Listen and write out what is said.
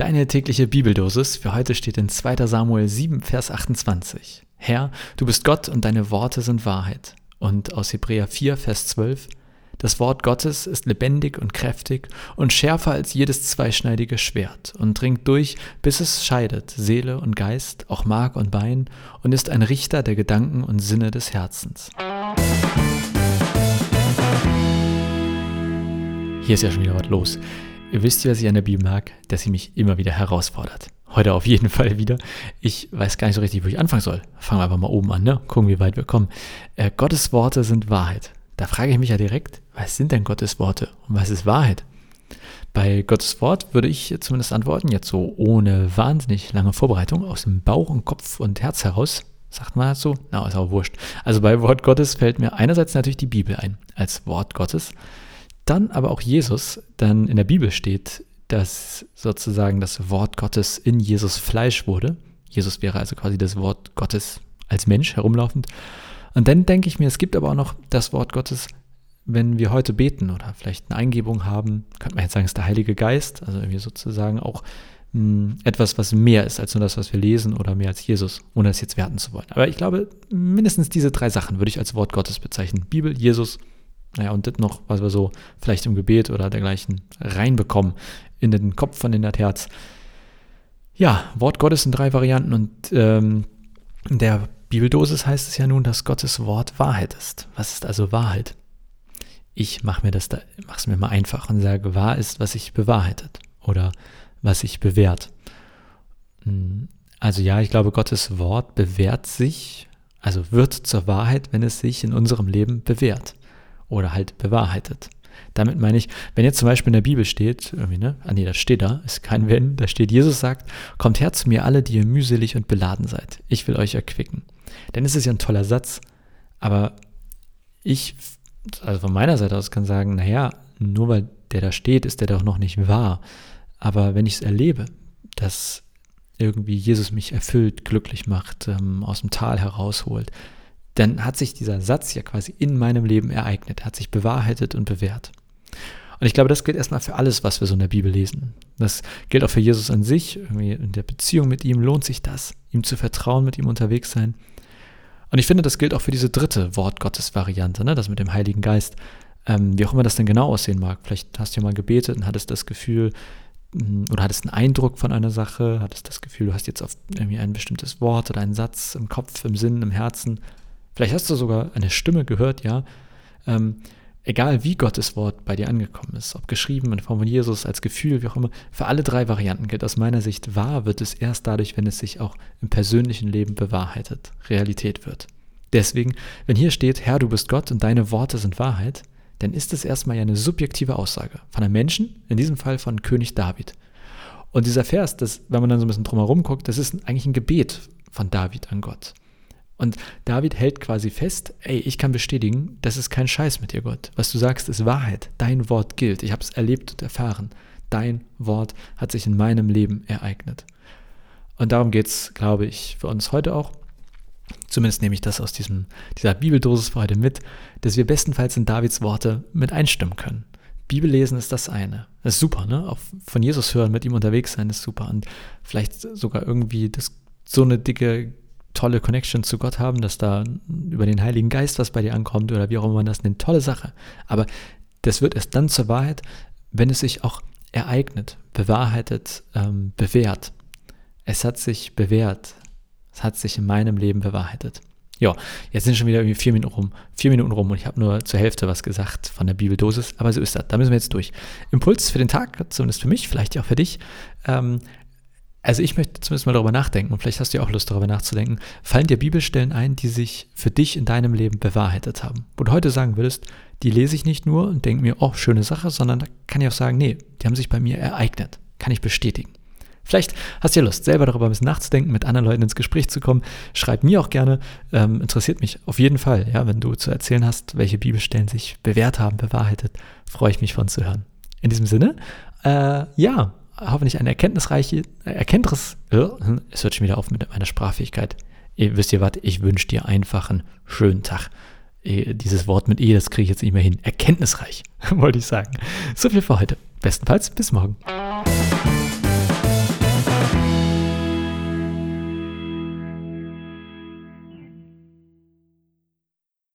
Deine tägliche Bibeldosis für heute steht in 2. Samuel 7, Vers 28. Herr, du bist Gott und deine Worte sind Wahrheit. Und aus Hebräer 4, Vers 12. Das Wort Gottes ist lebendig und kräftig und schärfer als jedes zweischneidige Schwert und dringt durch, bis es scheidet Seele und Geist, auch Mark und Bein und ist ein Richter der Gedanken und Sinne des Herzens. Hier ist ja schon wieder was los. Ihr wisst, was ich an der Bibel mag, dass sie mich immer wieder herausfordert. Heute auf jeden Fall wieder. Ich weiß gar nicht so richtig, wo ich anfangen soll. Fangen wir einfach mal oben an, ne? Gucken, wie weit wir kommen. Äh, Gottes Worte sind Wahrheit. Da frage ich mich ja direkt, was sind denn Gottes Worte und was ist Wahrheit? Bei Gottes Wort würde ich zumindest antworten, jetzt so ohne wahnsinnig lange Vorbereitung, aus dem Bauch und Kopf und Herz heraus. Sagt man das so? Na, ist auch wurscht. Also bei Wort Gottes fällt mir einerseits natürlich die Bibel ein, als Wort Gottes dann aber auch Jesus, dann in der Bibel steht, dass sozusagen das Wort Gottes in Jesus Fleisch wurde. Jesus wäre also quasi das Wort Gottes als Mensch herumlaufend. Und dann denke ich mir, es gibt aber auch noch das Wort Gottes, wenn wir heute beten oder vielleicht eine Eingebung haben, könnte man jetzt sagen, ist der Heilige Geist, also irgendwie sozusagen auch mh, hm, etwas, was mehr ist als nur das, was wir lesen oder mehr als Jesus, ohne das jetzt werten zu wollen. Aber ich glaube, mindestens diese drei Sachen würde ich als Wort Gottes bezeichnen. Bibel, Jesus naja, und das noch, was wir so vielleicht im Gebet oder dergleichen reinbekommen in den Kopf von in das Herz. Ja, Wort Gottes in drei Varianten und ähm, in der Bibeldosis heißt es ja nun, dass Gottes Wort Wahrheit ist. Was ist also Wahrheit? Ich mache mir das da, mach's mir mal einfach und sage, wahr ist, was sich bewahrheitet oder was sich bewährt. Hm, also ja, ich glaube, Gottes Wort bewährt sich, also wird zur Wahrheit, wenn es sich in unserem Leben bewährt oder halt bewahrheitet. Damit meine ich, wenn jetzt zum Beispiel in der Bibel steht, irgendwie, ne? Ah nee, das steht da, ist kein Wenn, da steht, Jesus sagt, kommt her zu mir alle, die ihr mühselig und beladen seid. Ich will euch erquicken. Denn es ist ja ein toller Satz, aber ich, also von meiner Seite aus kann sagen, naja, nur weil der da steht, ist der doch noch nicht wahr. Aber wenn ich es erlebe, dass irgendwie Jesus mich erfüllt, glücklich macht, ähm, aus dem Tal herausholt, dann hat sich dieser Satz ja quasi in meinem Leben ereignet, hat sich bewahrheitet und bewährt. Und ich glaube, das gilt erstmal für alles, was wir so in der Bibel lesen. Das gilt auch für Jesus an sich. Irgendwie in der Beziehung mit ihm lohnt sich das, ihm zu vertrauen, mit ihm unterwegs sein. Und ich finde, das gilt auch für diese dritte Wort-Gottes-Variante, ne? das mit dem Heiligen Geist. Ähm, wie auch immer das denn genau aussehen mag. Vielleicht hast du ja mal gebetet und hattest das Gefühl, hm, oder hattest einen Eindruck von einer Sache, hattest das Gefühl, du hast jetzt auf irgendwie ein bestimmtes Wort oder einen Satz im Kopf, im Sinn, im Herzen Vielleicht hast du sogar eine Stimme gehört, ja. Ähm, egal wie Gottes Wort bei dir angekommen ist, ob geschrieben in Form von Jesus, als Gefühl, wie auch immer, für alle drei Varianten gilt aus meiner Sicht, wahr wird es erst dadurch, wenn es sich auch im persönlichen Leben bewahrheitet, Realität wird. Deswegen, wenn hier steht, Herr, du bist Gott und deine Worte sind Wahrheit, dann ist es erstmal ja eine subjektive Aussage von einem Menschen, in diesem Fall von König David. Und dieser Vers, das, wenn man dann so ein bisschen drumherum guckt, das ist eigentlich ein Gebet von David an Gott. Und David hält quasi fest, ey, ich kann bestätigen, das ist kein Scheiß mit dir, Gott. Was du sagst, ist Wahrheit. Dein Wort gilt. Ich habe es erlebt und erfahren. Dein Wort hat sich in meinem Leben ereignet. Und darum geht es, glaube ich, für uns heute auch. Zumindest nehme ich das aus diesem, dieser Bibeldosis für heute mit, dass wir bestenfalls in Davids Worte mit einstimmen können. Bibellesen ist das eine. Das ist super, ne? Auch von Jesus hören, mit ihm unterwegs sein ist super. Und vielleicht sogar irgendwie das, so eine dicke tolle Connection zu Gott haben, dass da über den Heiligen Geist was bei dir ankommt oder wie auch immer man das nennt, tolle Sache. Aber das wird erst dann zur Wahrheit, wenn es sich auch ereignet, bewahrheitet, ähm, bewährt. Es hat sich bewährt. Es hat sich in meinem Leben bewahrheitet. Ja, jetzt sind schon wieder irgendwie vier Minuten rum, vier Minuten rum und ich habe nur zur Hälfte was gesagt von der Bibeldosis, aber so ist das. Da müssen wir jetzt durch. Impuls für den Tag, zumindest für mich, vielleicht auch für dich. Ähm, also ich möchte zumindest mal darüber nachdenken und vielleicht hast du ja auch Lust darüber nachzudenken. Fallen dir Bibelstellen ein, die sich für dich in deinem Leben bewahrheitet haben? Wo du heute sagen würdest, die lese ich nicht nur und denke mir, oh, schöne Sache, sondern da kann ich auch sagen, nee, die haben sich bei mir ereignet. Kann ich bestätigen. Vielleicht hast du ja Lust, selber darüber ein bisschen nachzudenken, mit anderen Leuten ins Gespräch zu kommen. Schreib mir auch gerne. Ähm, interessiert mich auf jeden Fall, ja, wenn du zu erzählen hast, welche Bibelstellen sich bewährt haben, bewahrheitet, freue ich mich von zu hören. In diesem Sinne, äh, ja, hoffentlich eine erkenntnisreiche, äh, Erkenntnis, es hört schon wieder auf mit meiner Sprachfähigkeit. Ihr wisst ihr was, ich wünsche dir einfach einen schönen Tag. Dieses Wort mit E, das kriege ich jetzt nicht mehr hin. Erkenntnisreich, wollte ich sagen. So viel für heute. Bestenfalls bis morgen.